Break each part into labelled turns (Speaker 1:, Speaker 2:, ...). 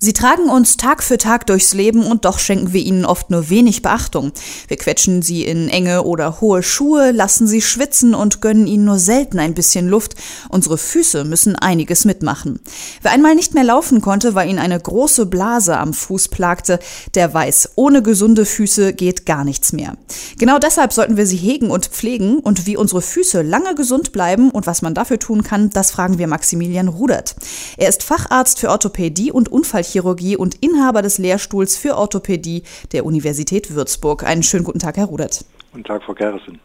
Speaker 1: Sie tragen uns Tag für Tag durchs Leben und doch schenken wir ihnen oft nur wenig Beachtung. Wir quetschen sie in enge oder hohe Schuhe, lassen sie schwitzen und gönnen ihnen nur selten ein bisschen Luft. Unsere Füße müssen einiges mitmachen. Wer einmal nicht mehr laufen konnte, weil ihn eine große Blase am Fuß plagte, der weiß, ohne gesunde Füße geht gar nichts mehr. Genau deshalb sollten wir sie hegen und pflegen und wie unsere Füße lange gesund bleiben und was man dafür tun kann, das fragen wir Maximilian Rudert. Er ist Facharzt für Orthopädie und Unfall Chirurgie und Inhaber des Lehrstuhls für Orthopädie der Universität Würzburg. Einen schönen guten Tag, Herr Rudert.
Speaker 2: Guten Tag, Frau Gerrison.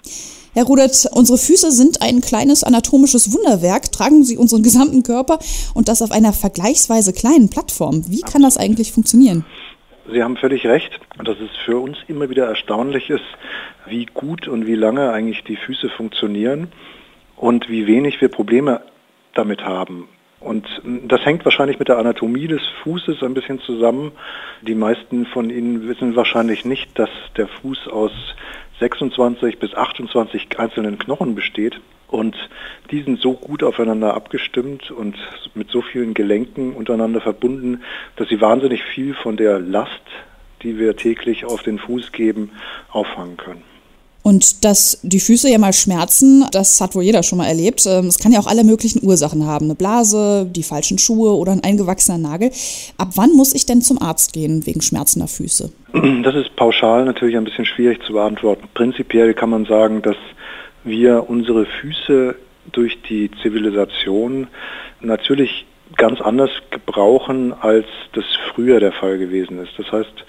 Speaker 1: Herr Rudert, unsere Füße sind ein kleines anatomisches Wunderwerk. Tragen sie unseren gesamten Körper und das auf einer vergleichsweise kleinen Plattform. Wie kann das eigentlich funktionieren?
Speaker 2: Sie haben völlig recht, dass es für uns immer wieder erstaunlich ist, wie gut und wie lange eigentlich die Füße funktionieren und wie wenig wir Probleme damit haben. Und das hängt wahrscheinlich mit der Anatomie des Fußes ein bisschen zusammen. Die meisten von Ihnen wissen wahrscheinlich nicht, dass der Fuß aus 26 bis 28 einzelnen Knochen besteht. Und die sind so gut aufeinander abgestimmt und mit so vielen Gelenken untereinander verbunden, dass sie wahnsinnig viel von der Last, die wir täglich auf den Fuß geben, auffangen können.
Speaker 1: Und dass die Füße ja mal schmerzen, das hat wohl jeder schon mal erlebt. Ähm, es kann ja auch alle möglichen Ursachen haben. Eine Blase, die falschen Schuhe oder ein eingewachsener Nagel. Ab wann muss ich denn zum Arzt gehen wegen schmerzender Füße?
Speaker 2: Das ist pauschal natürlich ein bisschen schwierig zu beantworten. Prinzipiell kann man sagen, dass wir unsere Füße durch die Zivilisation natürlich ganz anders gebrauchen, als das früher der Fall gewesen ist. Das heißt,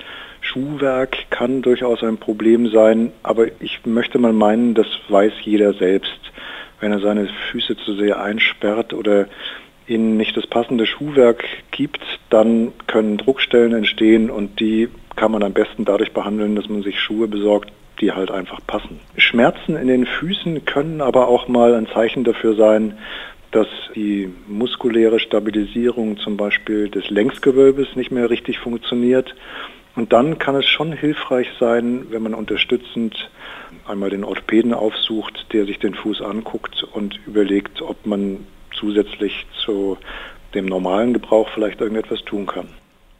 Speaker 2: Schuhwerk kann durchaus ein Problem sein, aber ich möchte mal meinen, das weiß jeder selbst. Wenn er seine Füße zu sehr einsperrt oder ihnen nicht das passende Schuhwerk gibt, dann können Druckstellen entstehen und die kann man am besten dadurch behandeln, dass man sich Schuhe besorgt, die halt einfach passen. Schmerzen in den Füßen können aber auch mal ein Zeichen dafür sein, dass die muskuläre Stabilisierung zum Beispiel des Längsgewölbes nicht mehr richtig funktioniert und dann kann es schon hilfreich sein, wenn man unterstützend einmal den Orthopäden aufsucht, der sich den Fuß anguckt und überlegt, ob man zusätzlich zu dem normalen Gebrauch vielleicht irgendetwas tun kann.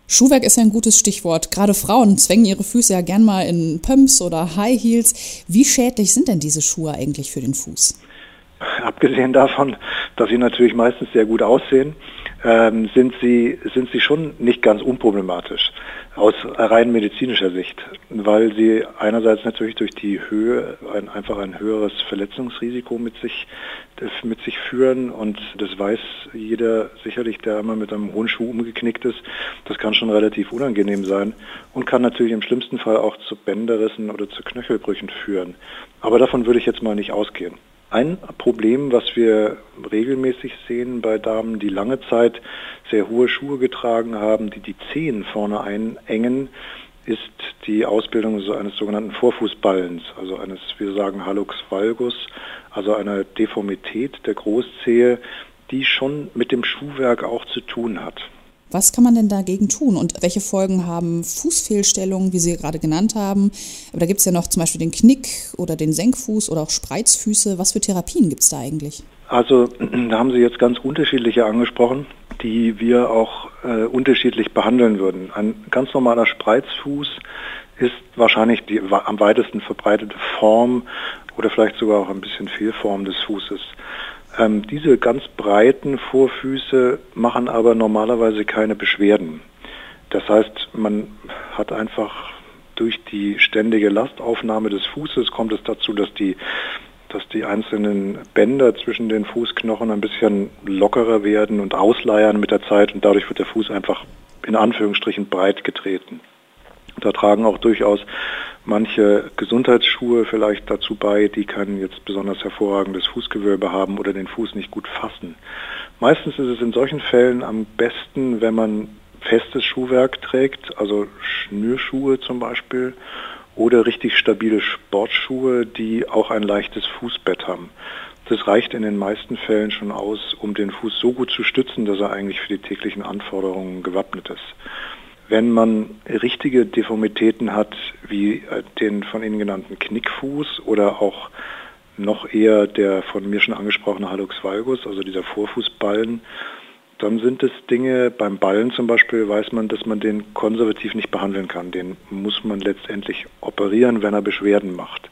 Speaker 1: Schuhwerk ist ja ein gutes Stichwort. Gerade Frauen zwängen ihre Füße ja gern mal in Pumps oder High Heels. Wie schädlich sind denn diese Schuhe eigentlich für den Fuß?
Speaker 2: Abgesehen davon, dass sie natürlich meistens sehr gut aussehen, ähm, sind, sie, sind sie schon nicht ganz unproblematisch aus rein medizinischer Sicht, weil sie einerseits natürlich durch die Höhe ein, einfach ein höheres Verletzungsrisiko mit sich, mit sich führen und das weiß jeder sicherlich, der einmal mit einem hohen Schuh umgeknickt ist. Das kann schon relativ unangenehm sein und kann natürlich im schlimmsten Fall auch zu Bänderrissen oder zu Knöchelbrüchen führen. Aber davon würde ich jetzt mal nicht ausgehen. Ein Problem, was wir regelmäßig sehen bei Damen, die lange Zeit sehr hohe Schuhe getragen haben, die die Zehen vorne einengen, ist die Ausbildung eines sogenannten Vorfußballens, also eines, wir sagen Hallux valgus, also einer Deformität der Großzehe, die schon mit dem Schuhwerk auch zu tun hat.
Speaker 1: Was kann man denn dagegen tun und welche Folgen haben Fußfehlstellungen, wie Sie gerade genannt haben? Aber da gibt es ja noch zum Beispiel den Knick oder den Senkfuß oder auch Spreizfüße. Was für Therapien gibt es da eigentlich?
Speaker 2: Also da haben Sie jetzt ganz unterschiedliche angesprochen, die wir auch äh, unterschiedlich behandeln würden. Ein ganz normaler Spreizfuß ist wahrscheinlich die am weitesten verbreitete Form oder vielleicht sogar auch ein bisschen Fehlform des Fußes. Ähm, diese ganz breiten Vorfüße machen aber normalerweise keine Beschwerden. Das heißt, man hat einfach durch die ständige Lastaufnahme des Fußes kommt es dazu, dass die, dass die einzelnen Bänder zwischen den Fußknochen ein bisschen lockerer werden und ausleiern mit der Zeit und dadurch wird der Fuß einfach in Anführungsstrichen breit getreten. Da tragen auch durchaus manche Gesundheitsschuhe vielleicht dazu bei, die kein jetzt besonders hervorragendes Fußgewölbe haben oder den Fuß nicht gut fassen. Meistens ist es in solchen Fällen am besten, wenn man festes Schuhwerk trägt, also Schnürschuhe zum Beispiel oder richtig stabile Sportschuhe, die auch ein leichtes Fußbett haben. Das reicht in den meisten Fällen schon aus, um den Fuß so gut zu stützen, dass er eigentlich für die täglichen Anforderungen gewappnet ist. Wenn man richtige Deformitäten hat, wie äh, den von Ihnen genannten Knickfuß oder auch noch eher der von mir schon angesprochene Hallux valgus, also dieser Vorfußballen. Dann sind es Dinge, beim Ballen zum Beispiel weiß man, dass man den konservativ nicht behandeln kann. Den muss man letztendlich operieren, wenn er Beschwerden macht.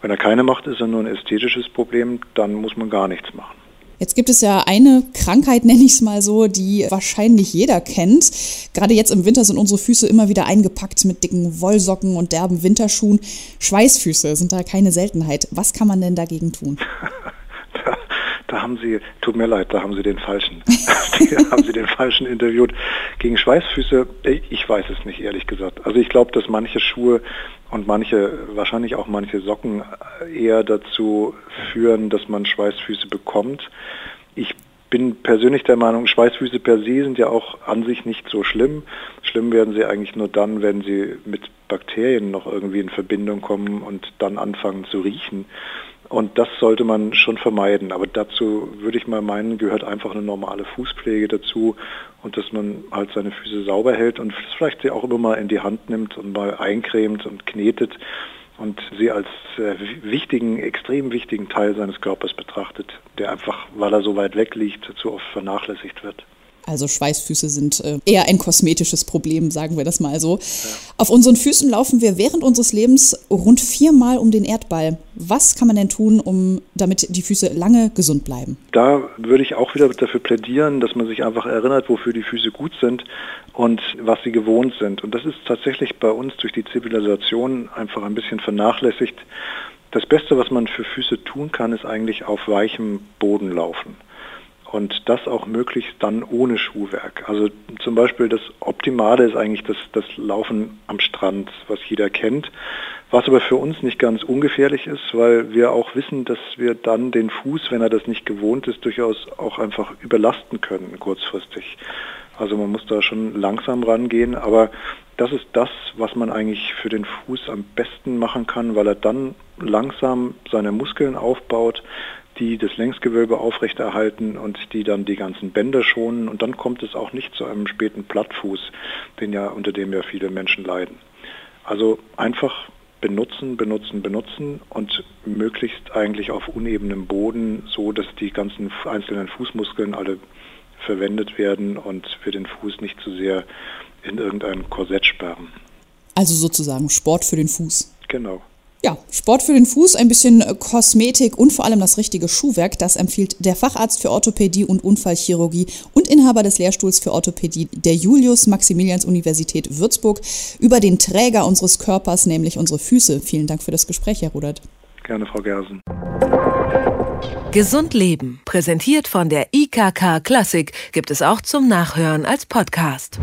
Speaker 2: Wenn er keine macht, ist er nur ein ästhetisches Problem, dann muss man gar nichts machen.
Speaker 1: Jetzt gibt es ja eine Krankheit, nenne ich es mal so, die wahrscheinlich jeder kennt. Gerade jetzt im Winter sind unsere Füße immer wieder eingepackt mit dicken Wollsocken und derben Winterschuhen. Schweißfüße sind da keine Seltenheit. Was kann man denn dagegen tun?
Speaker 2: da, haben Sie, tut mir leid, da haben Sie den falschen, da haben Sie den falschen interviewt. Gegen Schweißfüße, ich weiß es nicht, ehrlich gesagt. Also ich glaube, dass manche Schuhe und manche, wahrscheinlich auch manche Socken eher dazu führen, dass man Schweißfüße bekommt. Ich bin persönlich der Meinung, Schweißfüße per se sind ja auch an sich nicht so schlimm. Schlimm werden sie eigentlich nur dann, wenn sie mit Bakterien noch irgendwie in Verbindung kommen und dann anfangen zu riechen. Und das sollte man schon vermeiden. Aber dazu würde ich mal meinen, gehört einfach eine normale Fußpflege dazu und dass man halt seine Füße sauber hält und vielleicht sie auch immer mal in die Hand nimmt und mal eincremt und knetet und sie als äh, wichtigen, extrem wichtigen Teil seines Körpers betrachtet, der einfach, weil er so weit weg liegt, zu oft vernachlässigt wird.
Speaker 1: Also Schweißfüße sind äh, eher ein kosmetisches Problem, sagen wir das mal so. Auf unseren Füßen laufen wir während unseres Lebens rund viermal um den Erdball. Was kann man denn tun, um damit die Füße lange gesund bleiben?
Speaker 2: Da würde ich auch wieder dafür plädieren, dass man sich einfach erinnert, wofür die Füße gut sind und was sie gewohnt sind. Und das ist tatsächlich bei uns durch die Zivilisation einfach ein bisschen vernachlässigt. Das Beste, was man für Füße tun kann, ist eigentlich auf weichem Boden laufen und das auch möglichst dann ohne Schuhwerk. Also zum Beispiel das Optimale ist eigentlich das, das Laufen am Strand, was jeder kennt, was aber für uns nicht ganz ungefährlich ist, weil wir auch wissen, dass wir dann den Fuß, wenn er das nicht gewohnt ist, durchaus auch einfach überlasten können kurzfristig. Also man muss da schon langsam rangehen, aber das ist das, was man eigentlich für den Fuß am besten machen kann, weil er dann langsam seine Muskeln aufbaut, die das Längsgewölbe aufrechterhalten und die dann die ganzen Bänder schonen und dann kommt es auch nicht zu einem späten Plattfuß, den ja, unter dem ja viele Menschen leiden. Also einfach benutzen, benutzen, benutzen und möglichst eigentlich auf unebenem Boden, so dass die ganzen einzelnen Fußmuskeln alle verwendet werden und wir den Fuß nicht zu sehr in irgendein Korsett sperren.
Speaker 1: Also sozusagen Sport für den Fuß.
Speaker 2: Genau.
Speaker 1: Ja, Sport für den Fuß, ein bisschen äh, Kosmetik und vor allem das richtige Schuhwerk, das empfiehlt der Facharzt für Orthopädie und Unfallchirurgie und Inhaber des Lehrstuhls für Orthopädie der Julius-Maximilians-Universität Würzburg über den Träger unseres Körpers, nämlich unsere Füße. Vielen Dank für das Gespräch, Herr Rudert.
Speaker 2: Gerne, Frau Gersen.
Speaker 3: Gesund Leben, präsentiert von der IKK Klassik, gibt es auch zum Nachhören als Podcast.